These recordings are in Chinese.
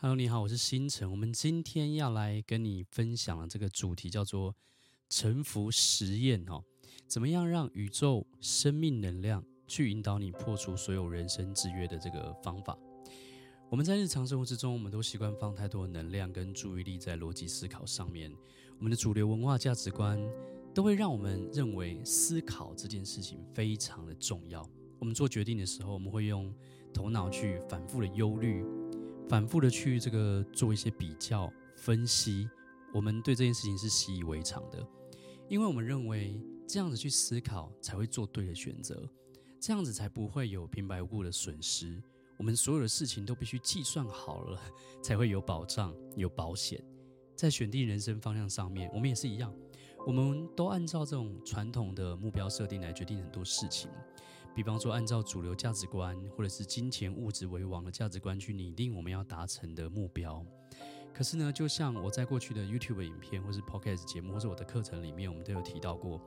Hello，你好，我是星辰。我们今天要来跟你分享的这个主题叫做臣服实验哦。怎么样让宇宙生命能量去引导你破除所有人生制约的这个方法？我们在日常生活之中，我们都习惯放太多能量跟注意力在逻辑思考上面。我们的主流文化价值观。都会让我们认为思考这件事情非常的重要。我们做决定的时候，我们会用头脑去反复的忧虑，反复的去这个做一些比较分析。我们对这件事情是习以为常的，因为我们认为这样子去思考才会做对的选择，这样子才不会有平白无故的损失。我们所有的事情都必须计算好了，才会有保障、有保险。在选定人生方向上面，我们也是一样。我们都按照这种传统的目标设定来决定很多事情，比方说按照主流价值观或者是金钱物质为王的价值观去拟定我们要达成的目标。可是呢，就像我在过去的 YouTube 影片，或是 Podcast 节目，或是我的课程里面，我们都有提到过，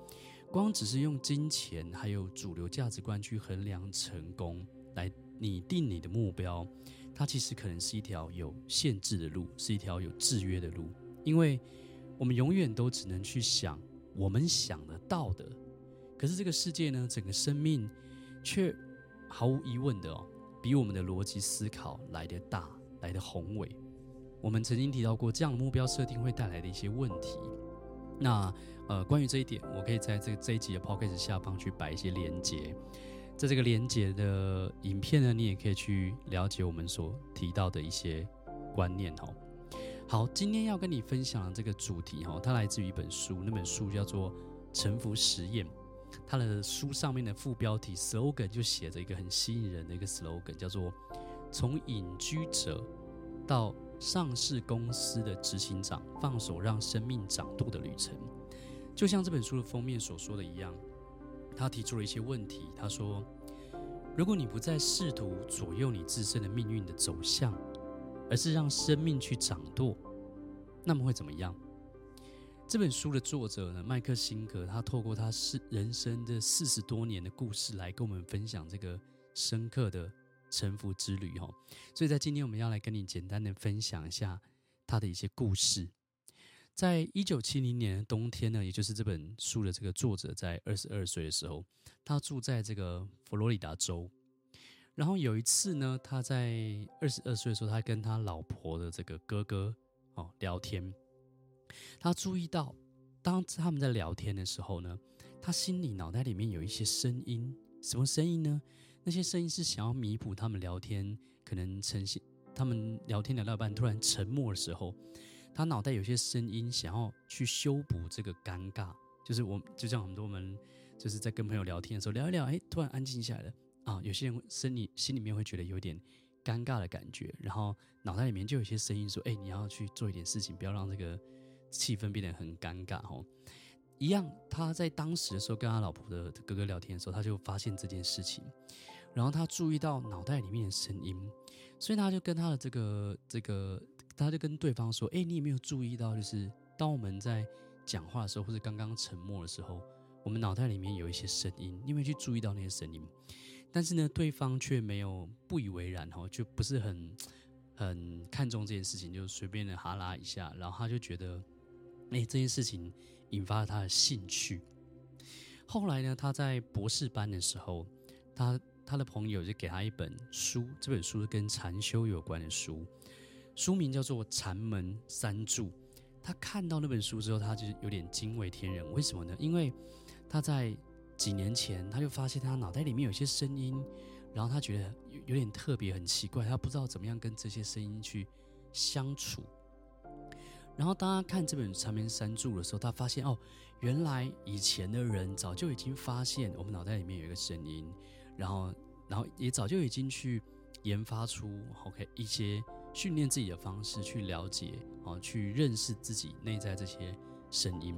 光只是用金钱还有主流价值观去衡量成功，来拟定你的目标，它其实可能是一条有限制的路，是一条有制约的路，因为。我们永远都只能去想我们想得到的，可是这个世界呢，整个生命却毫无疑问的哦，比我们的逻辑思考来得大，来得宏伟。我们曾经提到过，这样的目标设定会带来的一些问题。那呃，关于这一点，我可以在这这一集的 podcast 下方去摆一些连结，在这个连结的影片呢，你也可以去了解我们所提到的一些观念哦。好，今天要跟你分享的这个主题哈，它来自于一本书，那本书叫做《臣服实验》。他的书上面的副标题 slogan 就写着一个很吸引人的一个 slogan，叫做“从隐居者到上市公司的执行长，放手让生命掌舵的旅程”。就像这本书的封面所说的一样，他提出了一些问题。他说：“如果你不再试图左右你自身的命运的走向，”而是让生命去掌舵，那么会怎么样？这本书的作者呢，麦克辛格，他透过他是人生的四十多年的故事来跟我们分享这个深刻的沉浮之旅哈。所以在今天我们要来跟你简单的分享一下他的一些故事。在一九七零年的冬天呢，也就是这本书的这个作者在二十二岁的时候，他住在这个佛罗里达州。然后有一次呢，他在二十二岁的时候，他跟他老婆的这个哥哥哦聊天，他注意到，当他们在聊天的时候呢，他心里脑袋里面有一些声音，什么声音呢？那些声音是想要弥补他们聊天可能呈现，他们聊天聊到半突然沉默的时候，他脑袋有些声音想要去修补这个尴尬，就是我就像很多我们就是在跟朋友聊天的时候聊一聊，哎，突然安静下来了。啊，有些人心里心里面会觉得有点尴尬的感觉，然后脑袋里面就有些声音说：“哎，你要去做一点事情，不要让这个气氛变得很尴尬。”哦，一样，他在当时的时候跟他老婆的哥哥聊天的时候，他就发现这件事情，然后他注意到脑袋里面的声音，所以他就跟他的这个这个，他就跟对方说：“哎，你有没有注意到，就是当我们在讲话的时候，或者刚刚沉默的时候，我们脑袋里面有一些声音，你有没有去注意到那些声音？”但是呢，对方却没有不以为然，哦，就不是很很看重这件事情，就随便的哈拉一下，然后他就觉得，哎，这件事情引发了他的兴趣。后来呢，他在博士班的时候，他他的朋友就给他一本书，这本书是跟禅修有关的书，书名叫做《禅门三柱》。他看到那本书之后，他就有点惊为天人。为什么呢？因为他在。几年前，他就发现他脑袋里面有些声音，然后他觉得有有点特别，很奇怪，他不知道怎么样跟这些声音去相处。然后当他看这本《禅门三柱》的时候，他发现哦，原来以前的人早就已经发现我们脑袋里面有一个声音，然后，然后也早就已经去研发出 OK 一些训练自己的方式去了解，哦，去认识自己内在这些声音。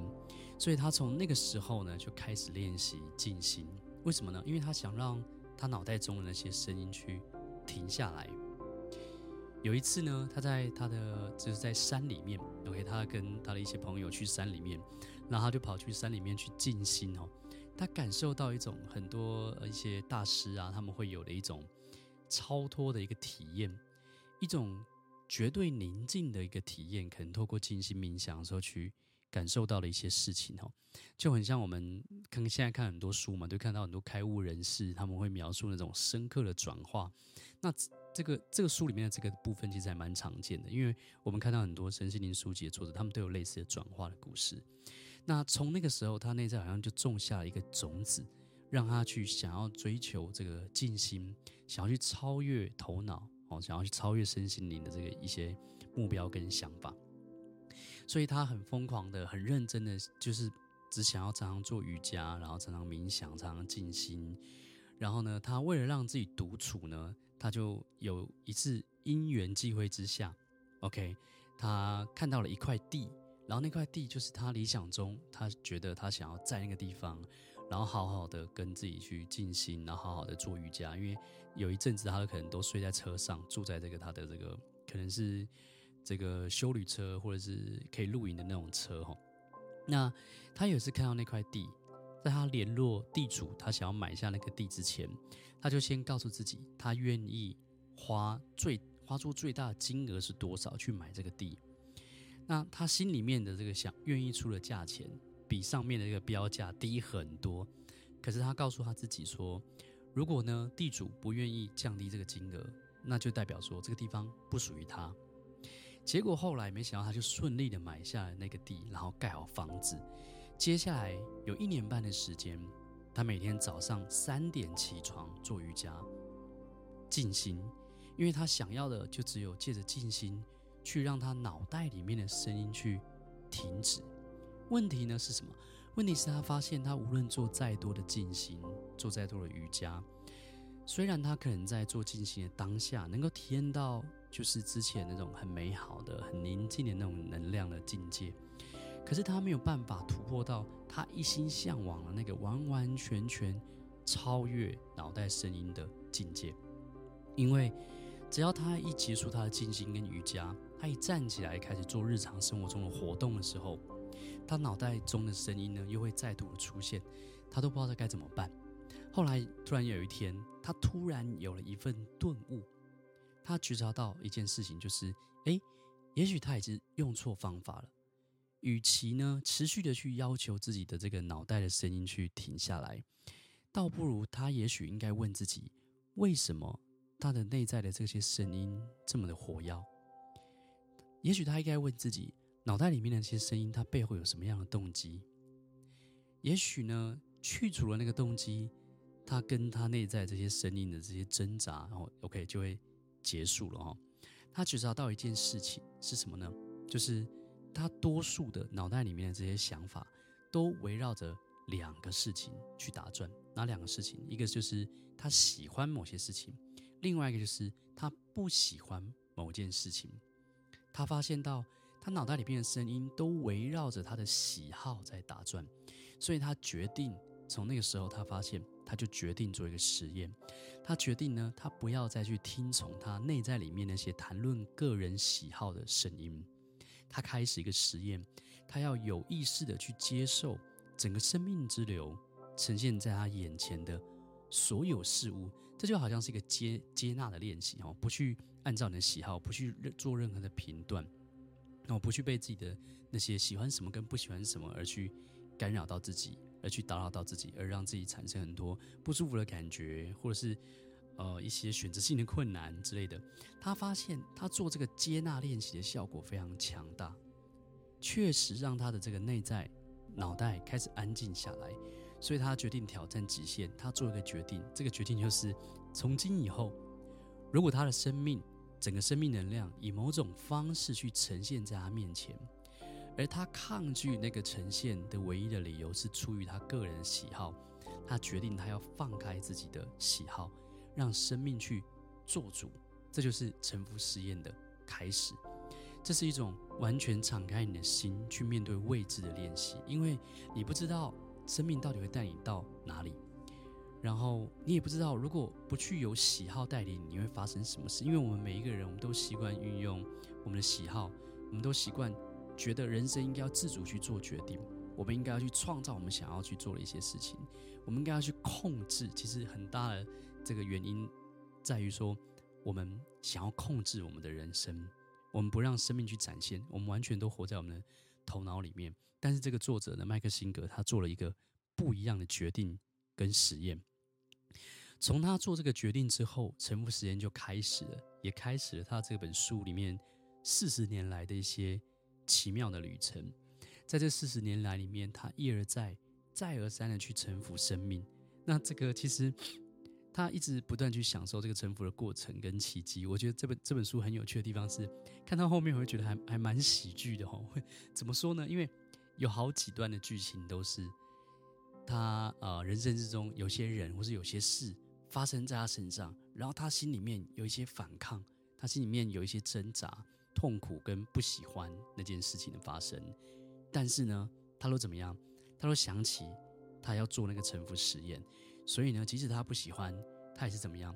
所以他从那个时候呢，就开始练习静心。为什么呢？因为他想让他脑袋中的那些声音去停下来。有一次呢，他在他的就是在山里面，OK，他跟他的一些朋友去山里面，然后他就跑去山里面去静心哦。他感受到一种很多一些大师啊，他们会有的一种超脱的一个体验，一种绝对宁静的一个体验，可能透过静心冥想的时候去感受到的一些事情哦，就很像我们看现在看很多书嘛，都看到很多开悟人士他们会描述那种深刻的转化。那这个这个书里面的这个部分其实还蛮常见的，因为我们看到很多身心灵书籍的作者，他们都有类似的转化的故事。那从那个时候，他内在好像就种下了一个种子，让他去想要追求这个静心，想要去超越头脑哦，想要去超越身心灵的这个一些目标跟想法。所以他很疯狂的、很认真的，就是只想要常常做瑜伽，然后常常冥想，常常静心。然后呢，他为了让自己独处呢，他就有一次因缘际会之下，OK，他看到了一块地。然后那块地就是他理想中，他觉得他想要在那个地方，然后好好的跟自己去静心，然后好好的做瑜伽。因为有一阵子他可能都睡在车上，住在这个他的这个可能是这个休旅车或者是可以露营的那种车哈。那他有一次看到那块地，在他联络地主，他想要买下那个地之前，他就先告诉自己，他愿意花最花出最大的金额是多少去买这个地。那他心里面的这个想愿意出的价钱，比上面的这个标价低很多。可是他告诉他自己说，如果呢地主不愿意降低这个金额，那就代表说这个地方不属于他。结果后来没想到，他就顺利的买下了那个地，然后盖好房子。接下来有一年半的时间，他每天早上三点起床做瑜伽、静心，因为他想要的就只有借着静心。去让他脑袋里面的声音去停止。问题呢是什么？问题是他发现，他无论做再多的静心，做再多的瑜伽，虽然他可能在做静心的当下能够体验到，就是之前那种很美好的、很宁静的那种能量的境界，可是他没有办法突破到他一心向往的那个完完全全超越脑袋声音的境界，因为只要他一结束他的静心跟瑜伽。他一站起来开始做日常生活中的活动的时候，他脑袋中的声音呢又会再度出现，他都不知道他该怎么办。后来突然有一天，他突然有了一份顿悟，他觉察到一件事情，就是诶，也许他已经用错方法了。与其呢持续的去要求自己的这个脑袋的声音去停下来，倒不如他也许应该问自己，为什么他的内在的这些声音这么的活跃？也许他应该问自己，脑袋里面的那些声音，它背后有什么样的动机？也许呢，去除了那个动机，他跟他内在这些声音的这些挣扎，然后 OK 就会结束了哈。他觉察到一件事情是什么呢？就是他多数的脑袋里面的这些想法，都围绕着两个事情去打转。哪两个事情？一个就是他喜欢某些事情，另外一个就是他不喜欢某件事情。他发现到，他脑袋里面的声音都围绕着他的喜好在打转，所以他决定从那个时候，他发现，他就决定做一个实验。他决定呢，他不要再去听从他内在里面那些谈论个人喜好的声音。他开始一个实验，他要有意识的去接受整个生命之流呈现在他眼前的所有事物。这就好像是一个接接纳的练习哦，不去。按照你的喜好，不去做任何的评断，那我不去被自己的那些喜欢什么跟不喜欢什么而去干扰到自己，而去打扰到自己，而让自己产生很多不舒服的感觉，或者是呃一些选择性的困难之类的。他发现他做这个接纳练习的效果非常强大，确实让他的这个内在脑袋开始安静下来，所以他决定挑战极限。他做一个决定，这个决定就是从今以后，如果他的生命。整个生命能量以某种方式去呈现在他面前，而他抗拒那个呈现的唯一的理由是出于他个人的喜好。他决定他要放开自己的喜好，让生命去做主。这就是臣服实验的开始。这是一种完全敞开你的心去面对未知的练习，因为你不知道生命到底会带你到哪里，然后你也不知道如果不去有喜好带领，你会发生什么事。因为我们每一个人，我们都习惯运用我们的喜好，我们都习惯觉得人生应该要自主去做决定，我们应该要去创造我们想要去做的一些事情，我们应该要去控制。其实很大的这个原因在于说，我们想要控制我们的人生。我们不让生命去展现，我们完全都活在我们的头脑里面。但是这个作者呢，麦克辛格，他做了一个不一样的决定跟实验。从他做这个决定之后，沉浮实验就开始了，也开始了他这本书里面四十年来的一些奇妙的旅程。在这四十年来里面，他一而再、再而三的去臣服生命。那这个其实。他一直不断去享受这个臣服的过程跟奇迹。我觉得这本这本书很有趣的地方是，看到后面我会觉得还还蛮喜剧的哦。怎么说呢？因为有好几段的剧情都是他呃人生之中有些人或是有些事发生在他身上，然后他心里面有一些反抗，他心里面有一些挣扎、痛苦跟不喜欢那件事情的发生。但是呢，他都怎么样？他都想起他要做那个沉浮实验。所以呢，即使他不喜欢，他还是怎么样？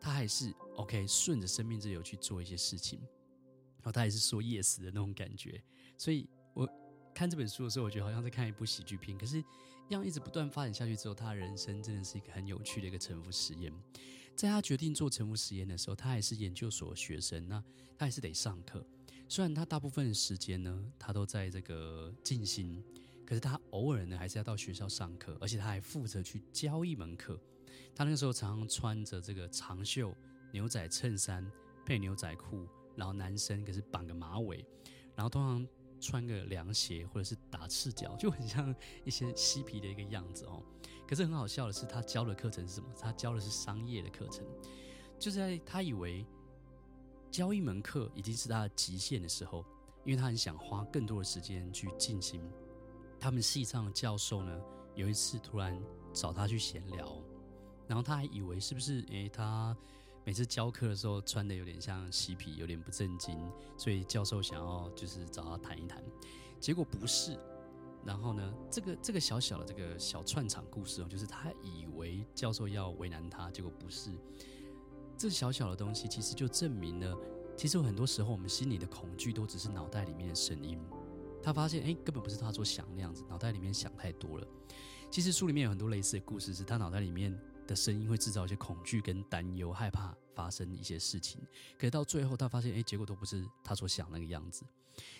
他还是 OK，顺着生命之流去做一些事情，然后他还是说 yes 的那种感觉。所以我看这本书的时候，我觉得好像在看一部喜剧片。可是，这样一直不断发展下去之后，他的人生真的是一个很有趣的一个沉浮实验。在他决定做臣服实验的时候，他还是研究所学生，那他还是得上课。虽然他大部分的时间呢，他都在这个静心。可是他偶尔呢，还是要到学校上课，而且他还负责去教一门课。他那个时候常常穿着这个长袖牛仔衬衫配牛仔裤，然后男生可是绑个马尾，然后通常穿个凉鞋或者是打赤脚，就很像一些嬉皮的一个样子哦。可是很好笑的是，他教的课程是什么？他教的是商业的课程，就是在他以为教一门课已经是他的极限的时候，因为他很想花更多的时间去进行。他们系上的教授呢，有一次突然找他去闲聊，然后他还以为是不是，诶，他每次教课的时候穿的有点像嬉皮，有点不正经，所以教授想要就是找他谈一谈，结果不是。然后呢，这个这个小小的这个小串场故事哦，就是他以为教授要为难他，结果不是。这小小的东西其实就证明了，其实有很多时候我们心里的恐惧都只是脑袋里面的声音。他发现，哎，根本不是他所想那样子，脑袋里面想太多了。其实书里面有很多类似的故事，是他脑袋里面的声音会制造一些恐惧跟担忧，害怕发生一些事情。可是到最后，他发现，哎，结果都不是他所想那个样子。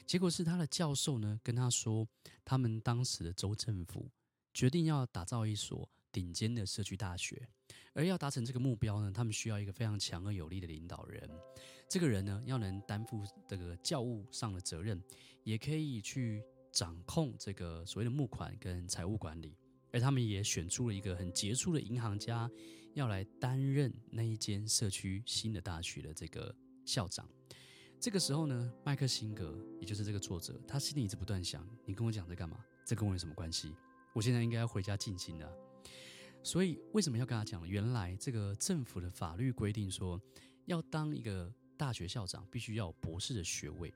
结果是他的教授呢跟他说，他们当时的州政府决定要打造一所顶尖的社区大学。而要达成这个目标呢，他们需要一个非常强而有力的领导人。这个人呢，要能担负这个教务上的责任，也可以去掌控这个所谓的募款跟财务管理。而他们也选出了一个很杰出的银行家，要来担任那一间社区新的大学的这个校长。这个时候呢，麦克辛格，也就是这个作者，他心里一直不断想：你跟我讲这干嘛？这跟我有什么关系？我现在应该要回家静心了。所以为什么要跟他讲？原来这个政府的法律规定说，要当一个大学校长，必须要有博士的学位。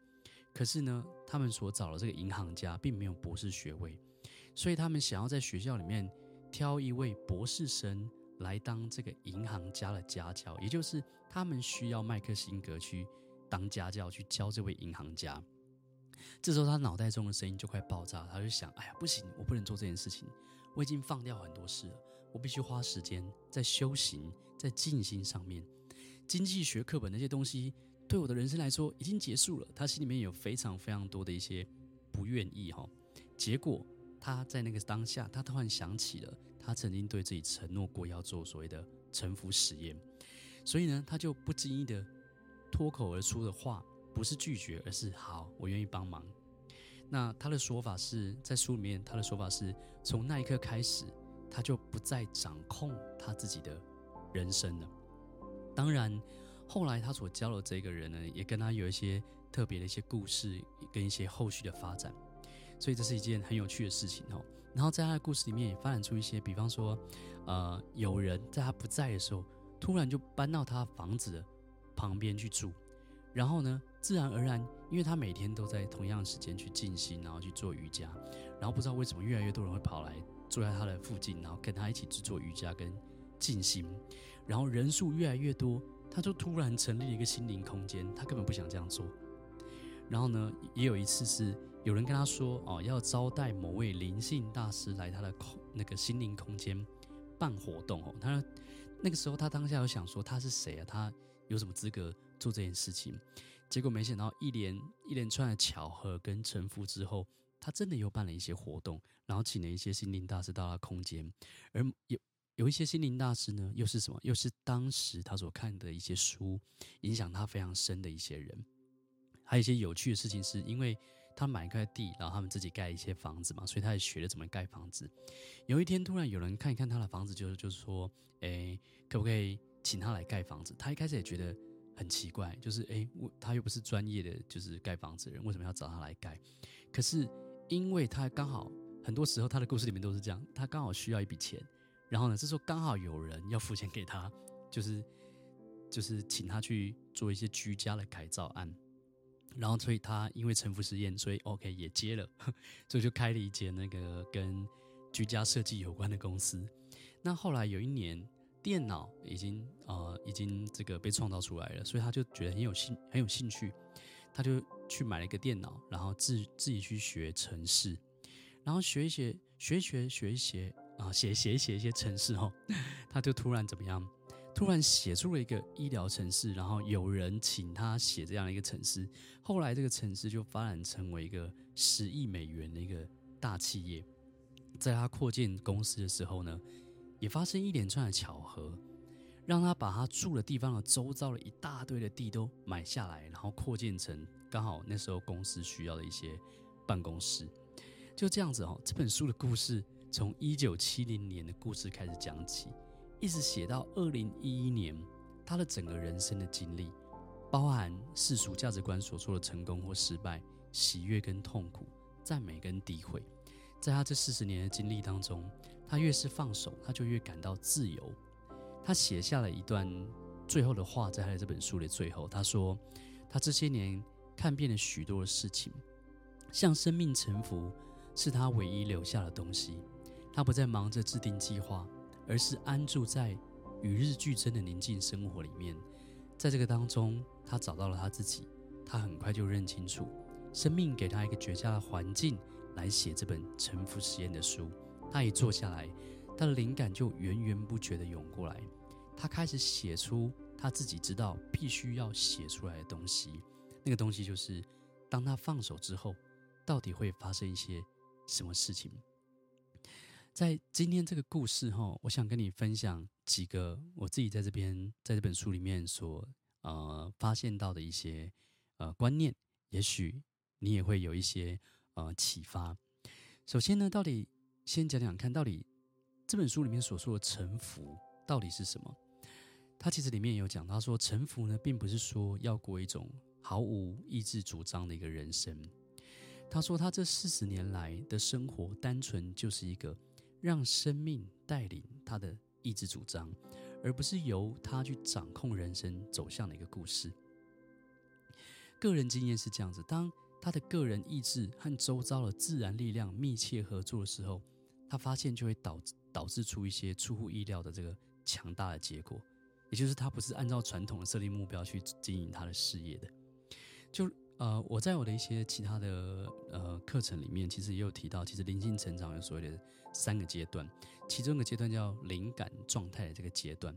可是呢，他们所找的这个银行家并没有博士学位，所以他们想要在学校里面挑一位博士生来当这个银行家的家教，也就是他们需要麦克辛格去当家教，去教这位银行家。这时候他脑袋中的声音就快爆炸，他就想：哎呀，不行，我不能做这件事情。我已经放掉很多事了，我必须花时间在修行、在静心上面。经济学课本那些东西，对我的人生来说已经结束了。他心里面有非常非常多的一些不愿意哈。结果他在那个当下，他突然想起了他曾经对自己承诺过要做所谓的臣服实验，所以呢，他就不经意的脱口而出的话，不是拒绝，而是好，我愿意帮忙。那他的说法是在书里面，他的说法是从那一刻开始，他就不再掌控他自己的人生了。当然，后来他所教的这个人呢，也跟他有一些特别的一些故事，跟一些后续的发展。所以这是一件很有趣的事情哦。然后在他的故事里面也发展出一些，比方说，呃，有人在他不在的时候，突然就搬到他房子的旁边去住。然后呢，自然而然，因为他每天都在同样的时间去静心，然后去做瑜伽，然后不知道为什么越来越多人会跑来坐在他的附近，然后跟他一起去做瑜伽跟静心，然后人数越来越多，他就突然成立了一个心灵空间，他根本不想这样做。然后呢，也有一次是有人跟他说，哦，要招待某位灵性大师来他的空那个心灵空间办活动哦，他说那个时候他当下有想说他是谁啊？他有什么资格？做这件事情，结果没想到一连一连串的巧合跟臣服之后，他真的又办了一些活动，然后请了一些心灵大师到他空间，而有有一些心灵大师呢，又是什么？又是当时他所看的一些书，影响他非常深的一些人。还有一些有趣的事情，是因为他买一块地，然后他们自己盖一些房子嘛，所以他也学了怎么盖房子。有一天突然有人看一看他的房子，就是就是说，哎，可不可以请他来盖房子？他一开始也觉得。很奇怪，就是诶，我他又不是专业的，就是盖房子的人，为什么要找他来盖？可是因为他刚好很多时候他的故事里面都是这样，他刚好需要一笔钱，然后呢，这时候刚好有人要付钱给他，就是就是请他去做一些居家的改造案，然后所以他因为沉浮实验，所以 OK 也接了，所以就开了一间那个跟居家设计有关的公司。那后来有一年。电脑已经呃已经这个被创造出来了，所以他就觉得很有兴很有兴趣，他就去买了一个电脑，然后自自己去学程式，然后学一些学一学学一学啊写写写一些程式后，他就突然怎么样？突然写出了一个医疗城市，然后有人请他写这样一个城市，后来这个城市就发展成为一个十亿美元的一个大企业，在他扩建公司的时候呢，也发生一连串的巧合，让他把他住的地方的周遭的一大堆的地都买下来，然后扩建成刚好那时候公司需要的一些办公室。就这样子哦，这本书的故事从一九七零年的故事开始讲起，一直写到二零一一年，他的整个人生的经历，包含世俗价值观所说的成功或失败、喜悦跟痛苦、赞美跟诋毁。在他这四十年的经历当中，他越是放手，他就越感到自由。他写下了一段最后的话，在他的这本书的最后，他说：“他这些年看遍了许多的事情，向生命臣服是他唯一留下的东西。他不再忙着制定计划，而是安住在与日俱增的宁静生活里面。在这个当中，他找到了他自己。他很快就认清楚，生命给他一个绝佳的环境。”来写这本沉浮实验的书，他一坐下来，他的灵感就源源不绝地涌过来。他开始写出他自己知道必须要写出来的东西。那个东西就是，当他放手之后，到底会发生一些什么事情？在今天这个故事哈，我想跟你分享几个我自己在这边在这本书里面所呃发现到的一些呃观念，也许你也会有一些。呃，启发。首先呢，到底先讲讲看，到底这本书里面所说的臣服到底是什么？他其实里面有讲他说，臣服呢，并不是说要过一种毫无意志主张的一个人生。他说，他这四十年来的生活，单纯就是一个让生命带领他的意志主张，而不是由他去掌控人生走向的一个故事。个人经验是这样子，当。他的个人意志和周遭的自然力量密切合作的时候，他发现就会导导致出一些出乎意料的这个强大的结果。也就是他不是按照传统的设立目标去经营他的事业的。就呃，我在我的一些其他的呃课程里面，其实也有提到，其实灵性成长有所谓的三个阶段，其中一个阶段叫灵感状态的这个阶段。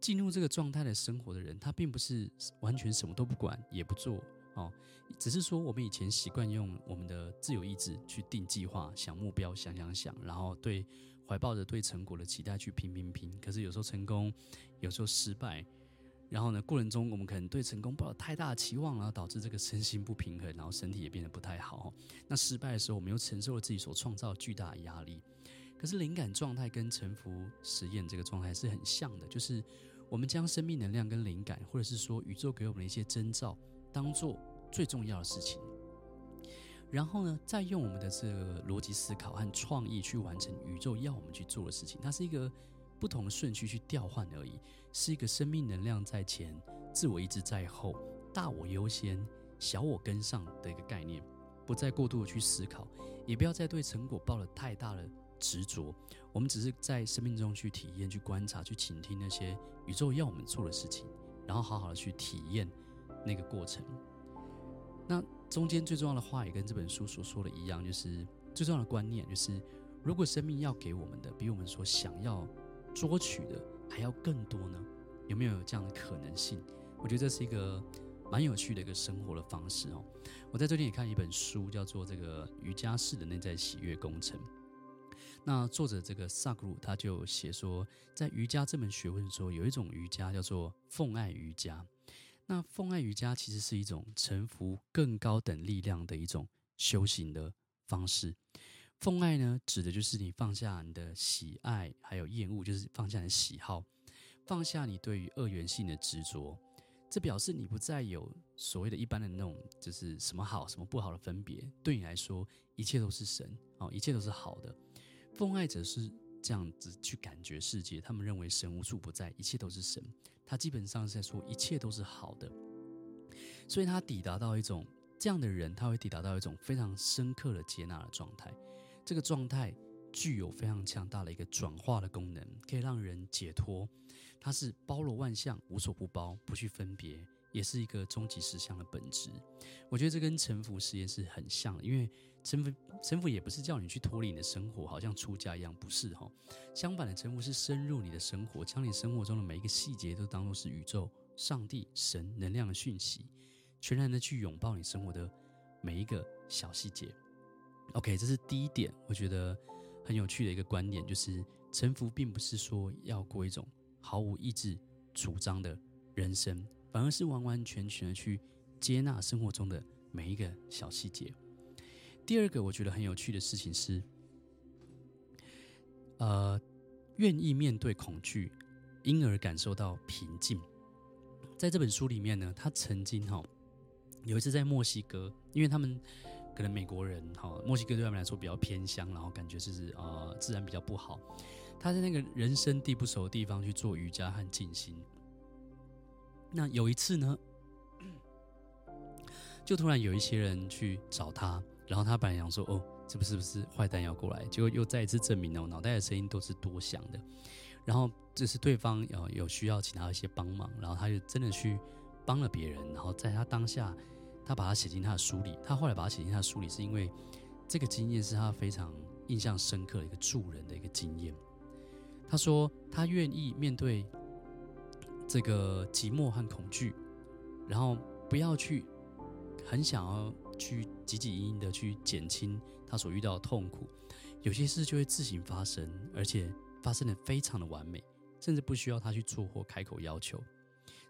进入这个状态的生活的人，他并不是完全什么都不管也不做。哦，只是说我们以前习惯用我们的自由意志去定计划、想目标、想想想，然后对怀抱着对成果的期待去拼拼拼。可是有时候成功，有时候失败，然后呢，过程中我们可能对成功抱有太大的期望，然后导致这个身心不平衡，然后身体也变得不太好。那失败的时候，我们又承受了自己所创造的巨大的压力。可是灵感状态跟沉浮实验这个状态是很像的，就是我们将生命能量跟灵感，或者是说宇宙给我们的一些征兆。当做最重要的事情，然后呢，再用我们的这个逻辑思考和创意去完成宇宙要我们去做的事情。它是一个不同的顺序去调换而已，是一个生命能量在前，自我意志在后，大我优先、小我跟上的一个概念，不再过度的去思考，也不要再对成果抱了太大的执着。我们只是在生命中去体验、去观察、去倾听那些宇宙要我们做的事情，然后好好的去体验那个过程。那中间最重要的话也跟这本书所说的一样，就是最重要的观念就是，如果生命要给我们的比我们所想要捉取的还要更多呢？有没有这样的可能性？我觉得这是一个蛮有趣的一个生活的方式哦。我在最近也看一本书，叫做《这个瑜伽式的内在喜悦工程》。那作者这个萨古鲁他就写说，在瑜伽这门学问中，有一种瑜伽叫做奉爱瑜伽。那奉爱瑜伽其实是一种臣服更高等力量的一种修行的方式。奉爱呢，指的就是你放下你的喜爱，还有厌恶，就是放下你的喜好，放下你对于二元性的执着。这表示你不再有所谓的一般的那种，就是什么好什么不好的分别。对你来说，一切都是神哦，一切都是好的。奉爱者是这样子去感觉世界，他们认为神无处不在，一切都是神。他基本上是在说一切都是好的，所以他抵达到一种这样的人，他会抵达到一种非常深刻的接纳的状态。这个状态具有非常强大的一个转化的功能，可以让人解脱。它是包罗万象，无所不包，不去分别，也是一个终极实相的本质。我觉得这跟沉浮实验是很像的，因为臣服臣服也不是叫你去脱离你的生活，好像出家一样，不是哈。相反的，沉浮是深入你的生活，将你生活中的每一个细节都当作是宇宙、上帝、神能量的讯息，全然的去拥抱你生活的每一个小细节。OK，这是第一点，我觉得很有趣的一个观点，就是臣服并不是说要过一种毫无意志主张的人生，反而是完完全全的去接纳生活中的每一个小细节。第二个我觉得很有趣的事情是，呃，愿意面对恐惧，因而感受到平静。在这本书里面呢，他曾经哈有一次在墨西哥，因为他们可能美国人哈，墨西哥对他们来说比较偏乡，然后感觉就是呃自然比较不好。他在那个人生地不熟的地方去做瑜伽和静心。那有一次呢，就突然有一些人去找他。然后他本来想说：“哦，这不是不是坏蛋要过来？”结果又再一次证明了我脑袋的声音都是多想的。然后这是对方有有需要请他一些帮忙，然后他就真的去帮了别人。然后在他当下，他把他写进他的书里。他后来把它写进他的书里，是因为这个经验是他非常印象深刻的一个助人的一个经验。他说他愿意面对这个寂寞和恐惧，然后不要去很想要。去汲汲营营的去减轻他所遇到的痛苦，有些事就会自行发生，而且发生的非常的完美，甚至不需要他去做或开口要求。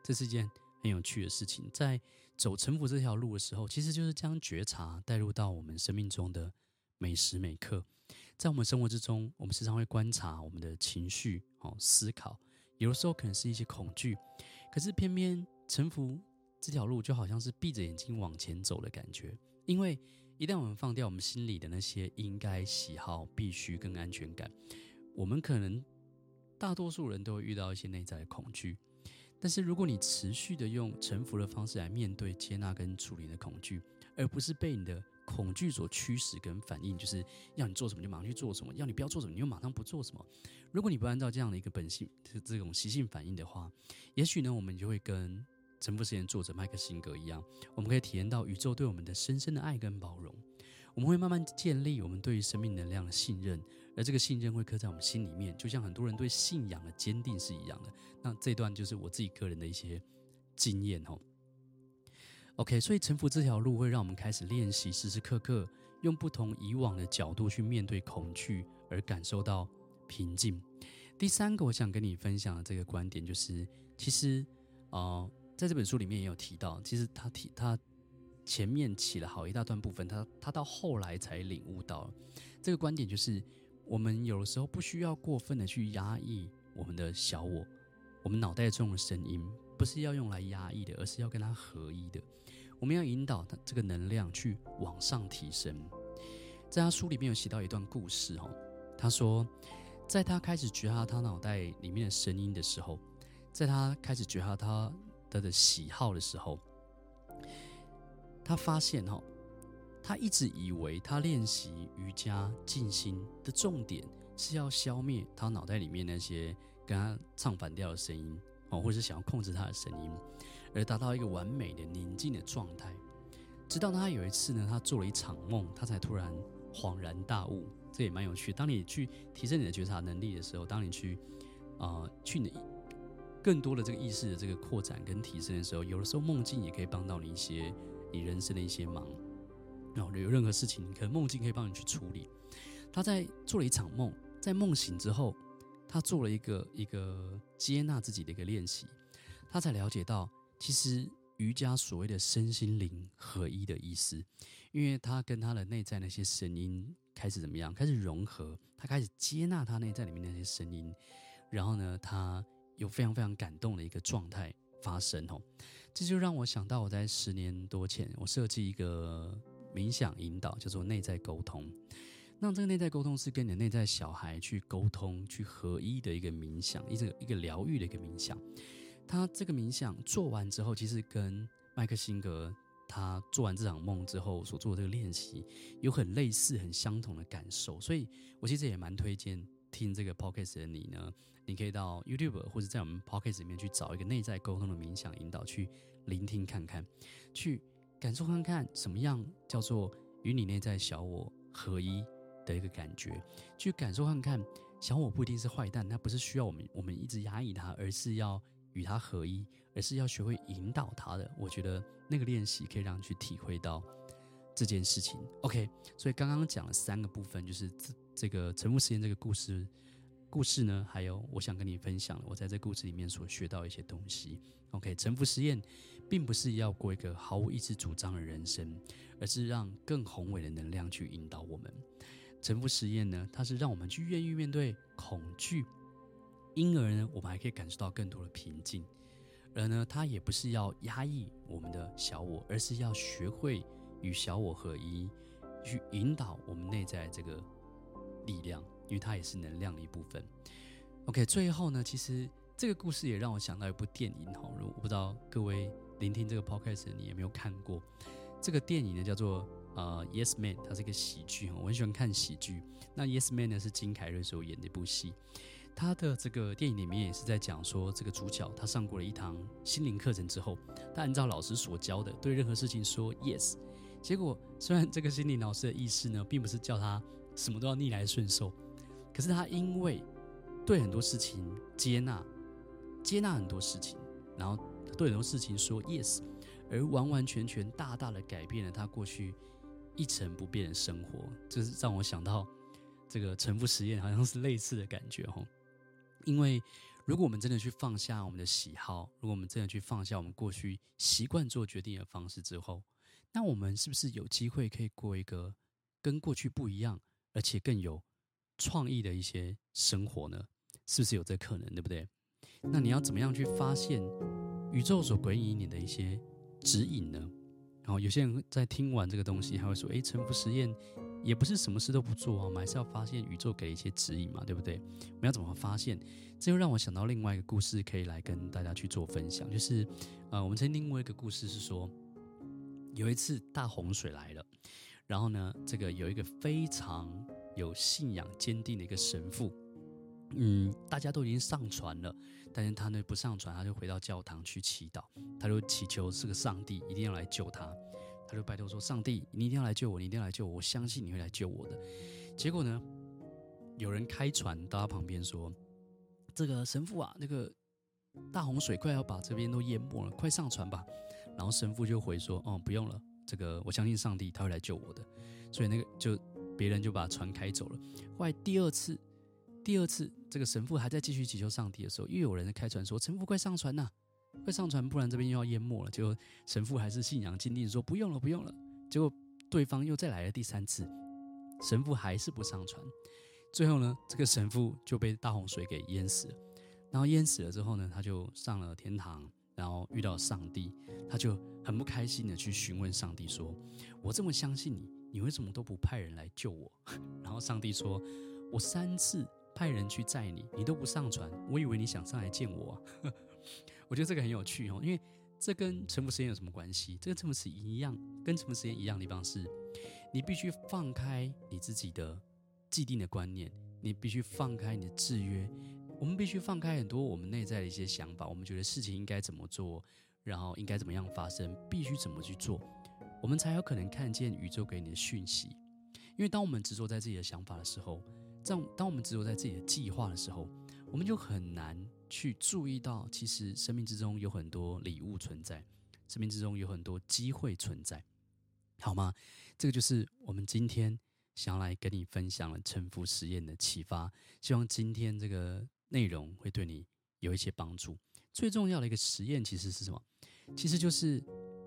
这是一件很有趣的事情。在走臣服这条路的时候，其实就是将觉察带入到我们生命中的每时每刻。在我们生活之中，我们时常会观察我们的情绪、哦思考，有的时候可能是一些恐惧，可是偏偏臣服。这条路就好像是闭着眼睛往前走的感觉，因为一旦我们放掉我们心里的那些应该、喜好、必须跟安全感，我们可能大多数人都会遇到一些内在的恐惧。但是如果你持续的用臣服的方式来面对、接纳跟处理的恐惧，而不是被你的恐惧所驱使跟反应，就是要你做什么就马上去做什么，要你不要做什么你又马上不做什么。如果你不按照这样的一个本性、这种习性反应的话，也许呢，我们就会跟。臣服实验作者麦克辛格一样，我们可以体验到宇宙对我们的深深的爱跟包容。我们会慢慢建立我们对于生命能量的信任，而这个信任会刻在我们心里面，就像很多人对信仰的坚定是一样的。那这段就是我自己个人的一些经验哦。OK，所以臣服这条路会让我们开始练习，时时刻刻用不同以往的角度去面对恐惧，而感受到平静。第三个，我想跟你分享的这个观点就是，其实啊。在这本书里面也有提到，其实他提他前面起了好一大段部分，他他到后来才领悟到这个观点，就是我们有的时候不需要过分的去压抑我们的小我，我们脑袋中的声音不是要用来压抑的，而是要跟它合一的。我们要引导它这个能量去往上提升。在他书里面有写到一段故事哦，他说，在他开始觉察他脑袋里面的声音的时候，在他开始觉察他。他的喜好的时候，他发现哈，他一直以为他练习瑜伽静心的重点是要消灭他脑袋里面那些跟他唱反调的声音哦，或者是想要控制他的声音，而达到一个完美的宁静的状态。直到他有一次呢，他做了一场梦，他才突然恍然大悟。这也蛮有趣。当你去提升你的觉察能力的时候，当你去啊、去你更多的这个意识的这个扩展跟提升的时候，有的时候梦境也可以帮到你一些你人生的一些忙。然后有任何事情，可能梦境可以帮你去处理。他在做了一场梦，在梦醒之后，他做了一个一个接纳自己的一个练习，他才了解到，其实瑜伽所谓的身心灵合一的意思，因为他跟他的内在那些声音。开始怎么样？开始融合，他开始接纳他内在里面那些声音，然后呢，他有非常非常感动的一个状态发生哦。这就让我想到，我在十年多前，我设计一个冥想引导，叫做内在沟通。那这个内在沟通是跟你的内在小孩去沟通、去合一的一个冥想，一个一个疗愈的一个冥想。他这个冥想做完之后，其实跟麦克辛格。他做完这场梦之后所做的这个练习，有很类似、很相同的感受，所以我其实也蛮推荐听这个 podcast 的你呢，你可以到 YouTube 或者在我们 podcast 里面去找一个内在沟通的冥想引导，去聆听看看，去感受看看什么样叫做与你内在小我合一的一个感觉，去感受看看小我不一定是坏蛋，它不是需要我们我们一直压抑它，而是要。与他合一，而是要学会引导他的。我觉得那个练习可以让你去体会到这件事情。OK，所以刚刚讲了三个部分，就是这这个沉浮实验这个故事，故事呢，还有我想跟你分享我在这故事里面所学到一些东西。OK，沉浮实验并不是要过一个毫无意志主张的人生，而是让更宏伟的能量去引导我们。沉浮实验呢，它是让我们去愿意面对恐惧。因而呢，我们还可以感受到更多的平静。而呢，它也不是要压抑我们的小我，而是要学会与小我合一，去引导我们内在这个力量，因为它也是能量的一部分。OK，最后呢，其实这个故事也让我想到一部电影哈，我不知道各位聆听这个 podcast 你有没有看过这个电影呢？叫做呃《Yes Man》，它是一个喜剧，我很喜欢看喜剧。那《Yes Man》呢是金凯瑞所演的一部戏。他的这个电影里面也是在讲说，这个主角他上过。了一堂心灵课程之后，他按照老师所教的，对任何事情说 yes。结果虽然这个心灵老师的意思呢，并不是叫他什么都要逆来顺受，可是他因为对很多事情接纳，接纳很多事情，然后对很多事情说 yes，而完完全全大大的改变了他过去一成不变的生活。这是让我想到这个沉浮实验，好像是类似的感觉哦。因为，如果我们真的去放下我们的喜好，如果我们真的去放下我们过去习惯做决定的方式之后，那我们是不是有机会可以过一个跟过去不一样，而且更有创意的一些生活呢？是不是有这可能，对不对？那你要怎么样去发现宇宙所给予你的一些指引呢？然后有些人在听完这个东西，还会说：“诶，沉浮实验。”也不是什么事都不做啊，我们还是要发现宇宙给一些指引嘛，对不对？我们要怎么发现？这又让我想到另外一个故事，可以来跟大家去做分享。就是，呃，我们曾经听过一个故事，是说有一次大洪水来了，然后呢，这个有一个非常有信仰坚定的一个神父，嗯，大家都已经上船了，但是他呢不上船，他就回到教堂去祈祷，他就祈求这个上帝一定要来救他。他就拜托说：“上帝，你一定要来救我，你一定要来救我，我相信你会来救我的。”结果呢，有人开船到他旁边说：“这个神父啊，那个大洪水快要把这边都淹没了，快上船吧。”然后神父就回说：“哦，不用了，这个我相信上帝，他会来救我的。”所以那个就别人就把船开走了。后来第二次，第二次这个神父还在继续祈求上帝的时候，又有人开船说：“神父，快上船呐！”快上船，不然这边又要淹没了。结果神父还是信仰坚定，说不用了，不用了。结果对方又再来了第三次，神父还是不上船。最后呢，这个神父就被大洪水给淹死了。然后淹死了之后呢，他就上了天堂，然后遇到上帝，他就很不开心的去询问上帝说：“我这么相信你，你为什么都不派人来救我？” 然后上帝说：“我三次派人去载你，你都不上船，我以为你想上来见我啊。”我觉得这个很有趣哦，因为这跟沉浮实验有什么关系？这跟臣服实验一样，跟沉浮实验一样的地方是，你必须放开你自己的既定的观念，你必须放开你的制约，我们必须放开很多我们内在的一些想法，我们觉得事情应该怎么做，然后应该怎么样发生，必须怎么去做，我们才有可能看见宇宙给你的讯息。因为当我们执着在自己的想法的时候，这样当我们执着在自己的计划的时候，我们就很难去注意到，其实生命之中有很多礼物存在，生命之中有很多机会存在，好吗？这个就是我们今天想要来跟你分享的沉浮实验的启发。希望今天这个内容会对你有一些帮助。最重要的一个实验其实是什么？其实就是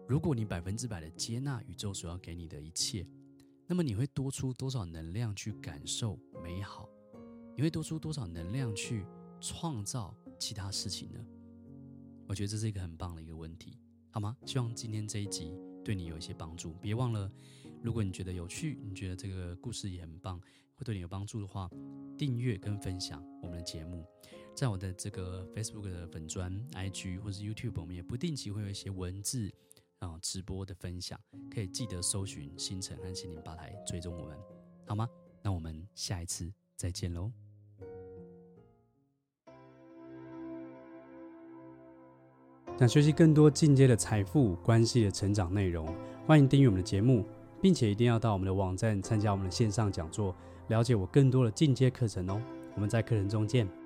如果你百分之百的接纳宇宙所要给你的一切，那么你会多出多少能量去感受美好？你会多出多少能量去创造其他事情呢？我觉得这是一个很棒的一个问题，好吗？希望今天这一集对你有一些帮助。别忘了，如果你觉得有趣，你觉得这个故事也很棒，会对你有帮助的话，订阅跟分享我们的节目，在我的这个 Facebook 的粉专、IG 或是 YouTube，我们也不定期会有一些文字啊直播的分享，可以记得搜寻星辰和心灵吧台，追踪我们，好吗？那我们下一次再见喽。想学习更多进阶的财富关系的成长内容，欢迎订阅我们的节目，并且一定要到我们的网站参加我们的线上讲座，了解我更多的进阶课程哦。我们在课程中见。